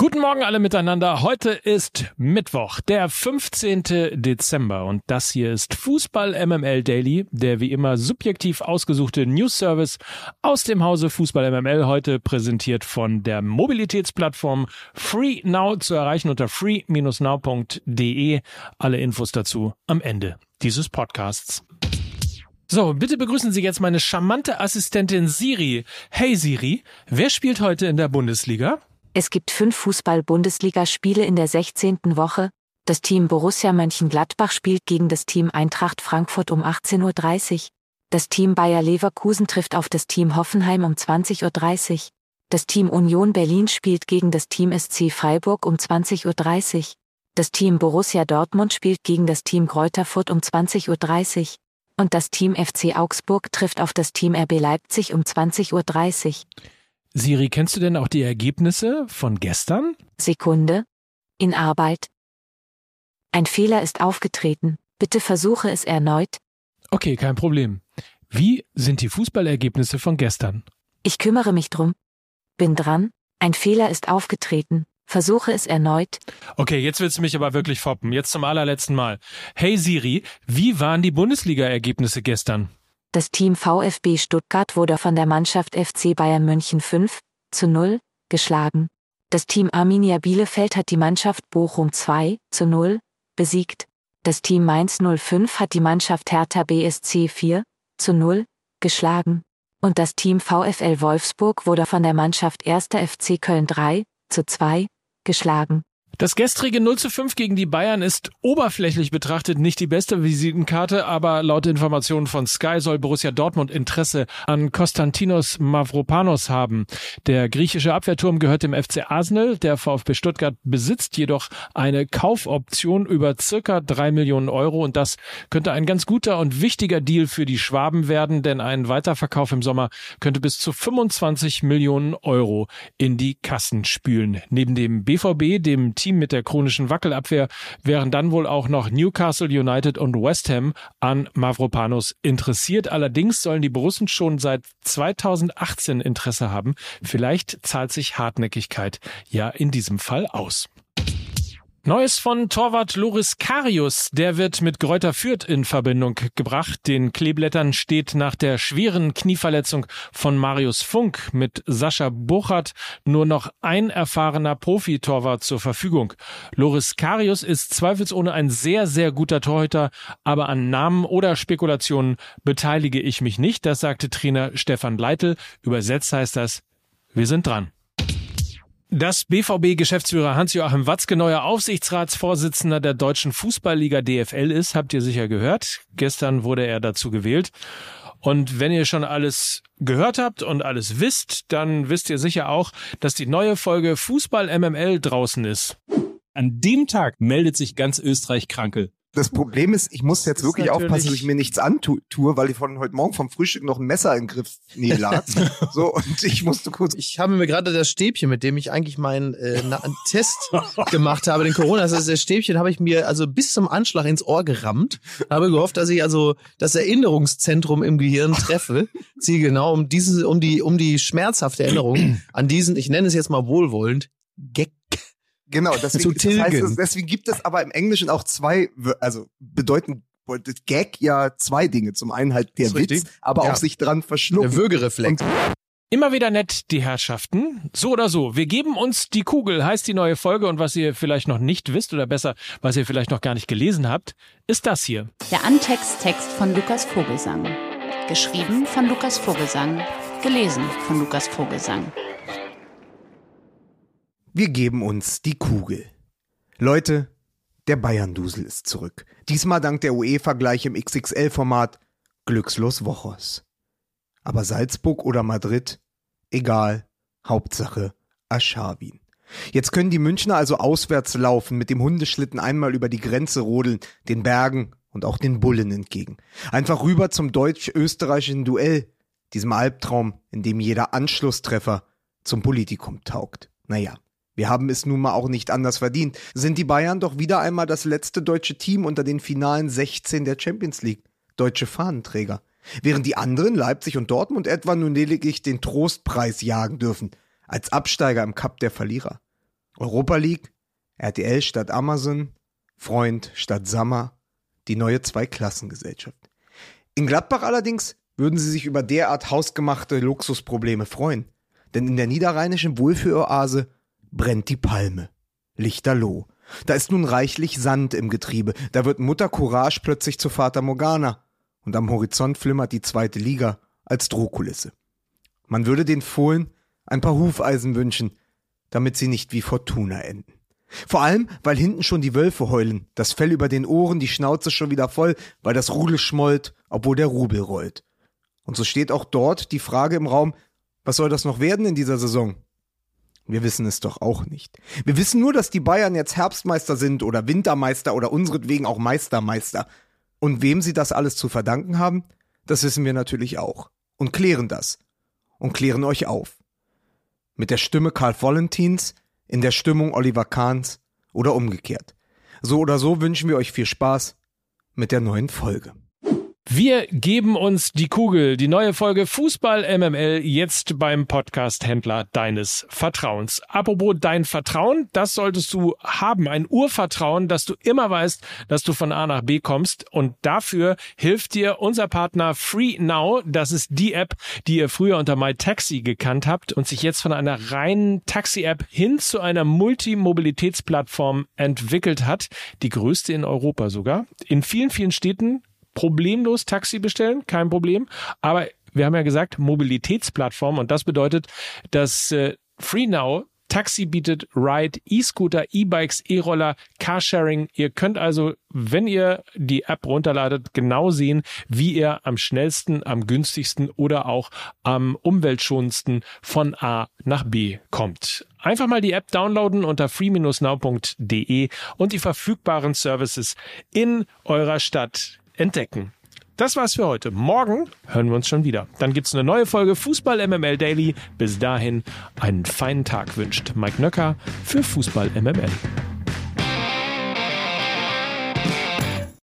Guten Morgen alle miteinander. Heute ist Mittwoch, der 15. Dezember und das hier ist Fußball MML Daily, der wie immer subjektiv ausgesuchte News Service aus dem Hause Fußball MML, heute präsentiert von der Mobilitätsplattform Free Now zu erreichen unter free-now.de. Alle Infos dazu am Ende dieses Podcasts. So, bitte begrüßen Sie jetzt meine charmante Assistentin Siri. Hey Siri, wer spielt heute in der Bundesliga? Es gibt fünf Fußball-Bundesligaspiele in der 16. Woche. Das Team Borussia Mönchengladbach spielt gegen das Team Eintracht Frankfurt um 18.30 Uhr. Das Team Bayer Leverkusen trifft auf das Team Hoffenheim um 20.30 Uhr. Das Team Union Berlin spielt gegen das Team SC Freiburg um 20.30 Uhr. Das Team Borussia Dortmund spielt gegen das Team Fürth um 20.30 Uhr. Und das Team FC Augsburg trifft auf das Team RB Leipzig um 20.30 Uhr. Siri, kennst du denn auch die Ergebnisse von gestern? Sekunde. In Arbeit. Ein Fehler ist aufgetreten. Bitte versuche es erneut. Okay, kein Problem. Wie sind die Fußballergebnisse von gestern? Ich kümmere mich drum. Bin dran. Ein Fehler ist aufgetreten. Versuche es erneut. Okay, jetzt willst du mich aber wirklich foppen. Jetzt zum allerletzten Mal. Hey Siri, wie waren die Bundesliga-Ergebnisse gestern? Das Team VfB Stuttgart wurde von der Mannschaft FC Bayern München 5 zu 0 geschlagen. Das Team Arminia Bielefeld hat die Mannschaft Bochum 2 zu 0 besiegt. Das Team Mainz 05 hat die Mannschaft Hertha BSC 4 zu 0 geschlagen. Und das Team VfL Wolfsburg wurde von der Mannschaft 1. FC Köln 3 zu 2 geschlagen. Das gestrige 0 zu 5 gegen die Bayern ist oberflächlich betrachtet nicht die beste Visitenkarte, aber laut Informationen von Sky soll Borussia Dortmund Interesse an Konstantinos Mavropanos haben. Der griechische Abwehrturm gehört dem FC Arsenal. Der VfB Stuttgart besitzt jedoch eine Kaufoption über circa drei Millionen Euro und das könnte ein ganz guter und wichtiger Deal für die Schwaben werden, denn ein Weiterverkauf im Sommer könnte bis zu 25 Millionen Euro in die Kassen spülen. Neben dem BVB, dem Team mit der chronischen Wackelabwehr wären dann wohl auch noch Newcastle United und West Ham an Mavropanos interessiert. Allerdings sollen die Borussen schon seit 2018 Interesse haben. Vielleicht zahlt sich Hartnäckigkeit ja in diesem Fall aus. Neues von Torwart Loris Karius, der wird mit Gräuter Fürth in Verbindung gebracht. Den Kleeblättern steht nach der schweren Knieverletzung von Marius Funk mit Sascha Buchert nur noch ein erfahrener Profitorwart zur Verfügung. Loris Karius ist zweifelsohne ein sehr, sehr guter Torhüter, aber an Namen oder Spekulationen beteilige ich mich nicht. Das sagte Trainer Stefan Leitl. Übersetzt heißt das, wir sind dran. Dass BVB-Geschäftsführer Hans-Joachim Watzke neuer Aufsichtsratsvorsitzender der deutschen Fußballliga DFL ist, habt ihr sicher gehört. Gestern wurde er dazu gewählt. Und wenn ihr schon alles gehört habt und alles wisst, dann wisst ihr sicher auch, dass die neue Folge Fußball MML draußen ist. An dem Tag meldet sich ganz Österreich Kranke. Das Problem ist, ich muss jetzt wirklich aufpassen, dass ich mir nichts antue, weil ich von heute Morgen vom Frühstück noch ein Messer im Griff nee, lag. so, und ich musste kurz. Ich habe mir gerade das Stäbchen, mit dem ich eigentlich meinen äh, Test gemacht habe, den Corona, das ist das Stäbchen, habe ich mir also bis zum Anschlag ins Ohr gerammt. Habe gehofft, dass ich also das Erinnerungszentrum im Gehirn treffe. Ziel genau um diese, um die, um die schmerzhafte Erinnerung an diesen, ich nenne es jetzt mal wohlwollend, Gag. Genau, deswegen, Zu das heißt, deswegen gibt es aber im Englischen auch zwei, also bedeuten Gag ja zwei Dinge. Zum einen halt der Witz, richtig. aber Ja. auch sich dran Der verschlucken. Würgereflex. Immer wieder nett, die Herrschaften. So oder so. Wir geben uns die Kugel, heißt die neue Folge. Und was ihr vielleicht noch nicht wisst oder besser, was ihr vielleicht noch gar nicht gelesen habt, ist das hier. Der Antexttext von Lukas Vogelsang. Geschrieben von Lukas Vogelsang. Gelesen von Lukas Vogelsang. Wir geben uns die Kugel. Leute, der Bayern-Dusel ist zurück. Diesmal dank der UEFA gleich im XXL-Format Glückslos Wochos. Aber Salzburg oder Madrid? Egal. Hauptsache Aschawin. Jetzt können die Münchner also auswärts laufen, mit dem Hundeschlitten einmal über die Grenze rodeln, den Bergen und auch den Bullen entgegen. Einfach rüber zum deutsch-österreichischen Duell, diesem Albtraum, in dem jeder Anschlusstreffer zum Politikum taugt. Naja, wir haben es nun mal auch nicht anders verdient. Sind die Bayern doch wieder einmal das letzte deutsche Team unter den finalen 16 der Champions League. deutsche Fahnenträger. Während die anderen, Leipzig und Dortmund etwa, nun lediglich den Trostpreis jagen dürfen, als Absteiger im Cup der Verlierer. Europa League, RTL statt Amazon, Freund statt Sammer, die neue Zweiklassengesellschaft. In Gladbach allerdings würden sie sich über derart hausgemachte Luxusprobleme freuen. Denn in der niederrheinischen Wohlfühloase brennt die Palme. Lichterloh. Da ist nun reichlich Sand im Getriebe. Da wird Mutter Courage plötzlich zu Vater Morgana. Und am Horizont flimmert die zweite Liga als Drohkulisse. Man würde den Fohlen ein paar Hufeisen wünschen, damit sie nicht wie Fortuna enden. Vor allem, weil hinten schon die Wölfe heulen, das Fell über den Ohren, die Schnauze schon wieder voll, weil das Rudel schmollt, obwohl der Rubel rollt. Und so steht auch dort die Frage im Raum, was soll das noch werden in dieser Saison? Wir wissen es doch auch nicht. Wir wissen nur, dass die Bayern jetzt Herbstmeister sind oder Wintermeister oder unseretwegen auch Meistermeister. Und wem sie das alles zu verdanken haben, das wissen wir natürlich auch. Und klären das. Und klären euch auf. Mit der Stimme Karl Valentins, in der Stimmung Oliver Kahns oder umgekehrt. So oder so wünschen wir euch viel Spaß mit der neuen Folge. Wir geben uns die Kugel. Die neue Folge Fußball MML jetzt beim Podcast-Händler deines Vertrauens. Apropos dein Vertrauen, das solltest du haben. Ein Urvertrauen, dass du immer weißt, dass du von A nach B kommst. Und dafür hilft dir unser Partner Free Now. Das ist die App, die ihr früher unter MyTaxi gekannt habt und sich jetzt von einer reinen Taxi-App hin zu einer Multimobilitätsplattform entwickelt hat. Die größte in Europa sogar. In vielen, vielen Städten problemlos Taxi bestellen, kein Problem. Aber wir haben ja gesagt, Mobilitätsplattform und das bedeutet, dass äh, FreeNow Taxi bietet Ride, E-Scooter, E-Bikes, E-Roller, Carsharing. Ihr könnt also, wenn ihr die App runterladet, genau sehen, wie ihr am schnellsten, am günstigsten oder auch am umweltschonendsten von A nach B kommt. Einfach mal die App downloaden unter free-now.de und die verfügbaren Services in eurer Stadt entdecken. Das war's für heute. Morgen hören wir uns schon wieder. Dann gibt's eine neue Folge Fußball MML Daily. Bis dahin einen feinen Tag wünscht Mike Nöcker für Fußball MML.